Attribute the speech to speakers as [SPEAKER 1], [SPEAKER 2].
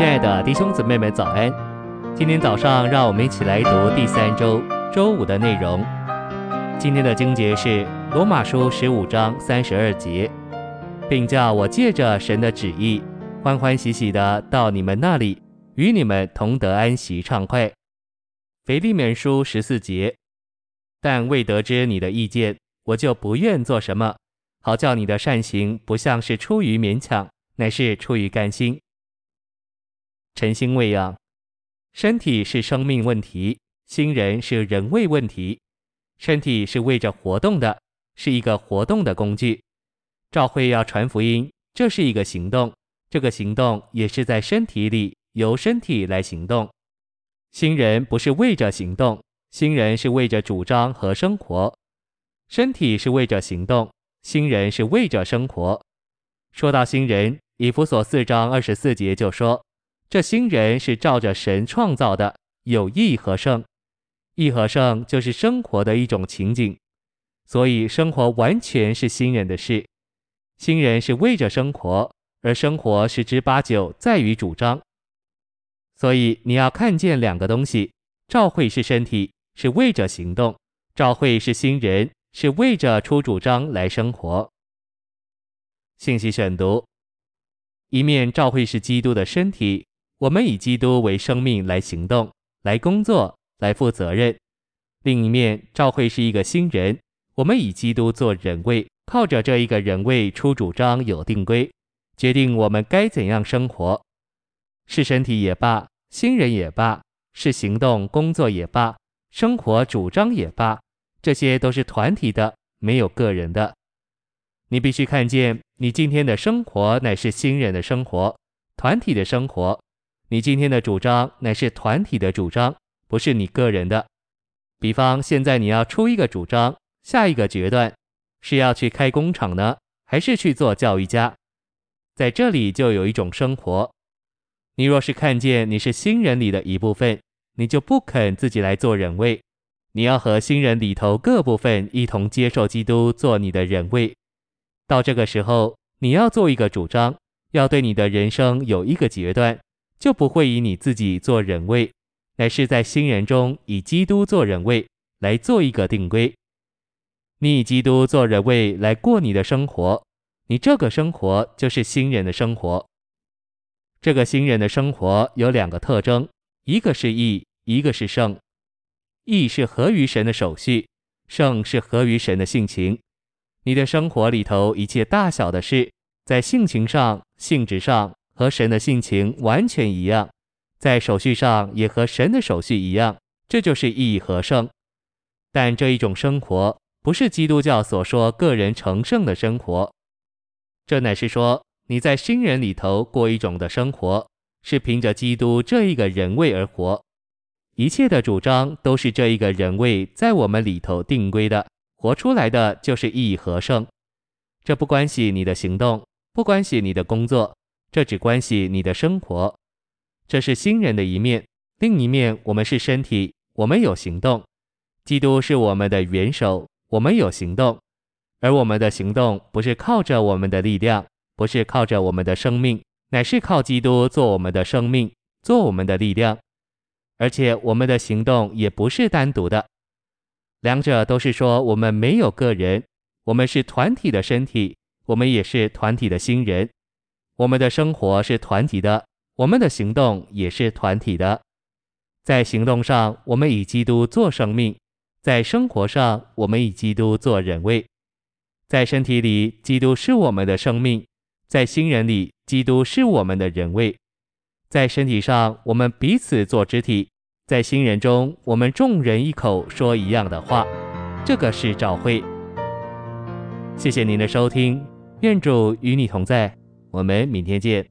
[SPEAKER 1] 亲爱的弟兄姊妹们，早安！今天早上，让我们一起来读第三周周五的内容。今天的经节是罗马书十五章三十二节，并叫我借着神的旨意，欢欢喜喜的到你们那里，与你们同得安息畅快。腓利免书十四节，但未得知你的意见，我就不愿做什么，好叫你的善行不像是出于勉强，乃是出于甘心。晨星喂养，身体是生命问题，新人是人为问题。身体是为着活动的，是一个活动的工具。教会要传福音，这是一个行动，这个行动也是在身体里，由身体来行动。新人不是为着行动，新人是为着主张和生活。身体是为着行动，新人是为着生活。说到新人，以弗所四章二十四节就说。这新人是照着神创造的，有义和圣。义和圣就是生活的一种情景，所以生活完全是新人的事。新人是为着生活，而生活十之八九在于主张。所以你要看见两个东西：照会是身体，是为着行动；照会是新人，是为着出主张来生活。信息选读：一面，照会是基督的身体。我们以基督为生命来行动、来工作、来负责任。另一面，教会是一个新人，我们以基督做人位，靠着这一个人位出主张、有定规，决定我们该怎样生活。是身体也罢，新人也罢，是行动、工作也罢，生活主张也罢，这些都是团体的，没有个人的。你必须看见，你今天的生活乃是新人的生活，团体的生活。你今天的主张乃是团体的主张，不是你个人的。比方，现在你要出一个主张，下一个决断，是要去开工厂呢，还是去做教育家？在这里就有一种生活。你若是看见你是新人里的一部分，你就不肯自己来做人位，你要和新人里头各部分一同接受基督做你的人位。到这个时候，你要做一个主张，要对你的人生有一个决断。就不会以你自己做人位，乃是在新人中以基督做人位，来做一个定规。你以基督做人位来过你的生活，你这个生活就是新人的生活。这个新人的生活有两个特征，一个是义，一个是圣。义是合于神的手续，圣是合于神的性情。你的生活里头一切大小的事，在性情上、性质上。和神的性情完全一样，在手续上也和神的手续一样，这就是意义和圣。但这一种生活不是基督教所说个人成圣的生活，这乃是说你在新人里头过一种的生活，是凭着基督这一个人位而活。一切的主张都是这一个人位在我们里头定规的，活出来的就是意义和圣。这不关系你的行动，不关系你的工作。这只关系你的生活，这是新人的一面。另一面，我们是身体，我们有行动。基督是我们的元首，我们有行动。而我们的行动不是靠着我们的力量，不是靠着我们的生命，乃是靠基督做我们的生命，做我们的力量。而且我们的行动也不是单独的，两者都是说我们没有个人，我们是团体的身体，我们也是团体的新人。我们的生活是团体的，我们的行动也是团体的。在行动上，我们以基督做生命；在生活上，我们以基督做人位。在身体里，基督是我们的生命；在新人里，基督是我们的人位。在身体上，我们彼此做肢体；在新人中，我们众人一口说一样的话。这个是教会。谢谢您的收听，愿主与你同在。我们明天见。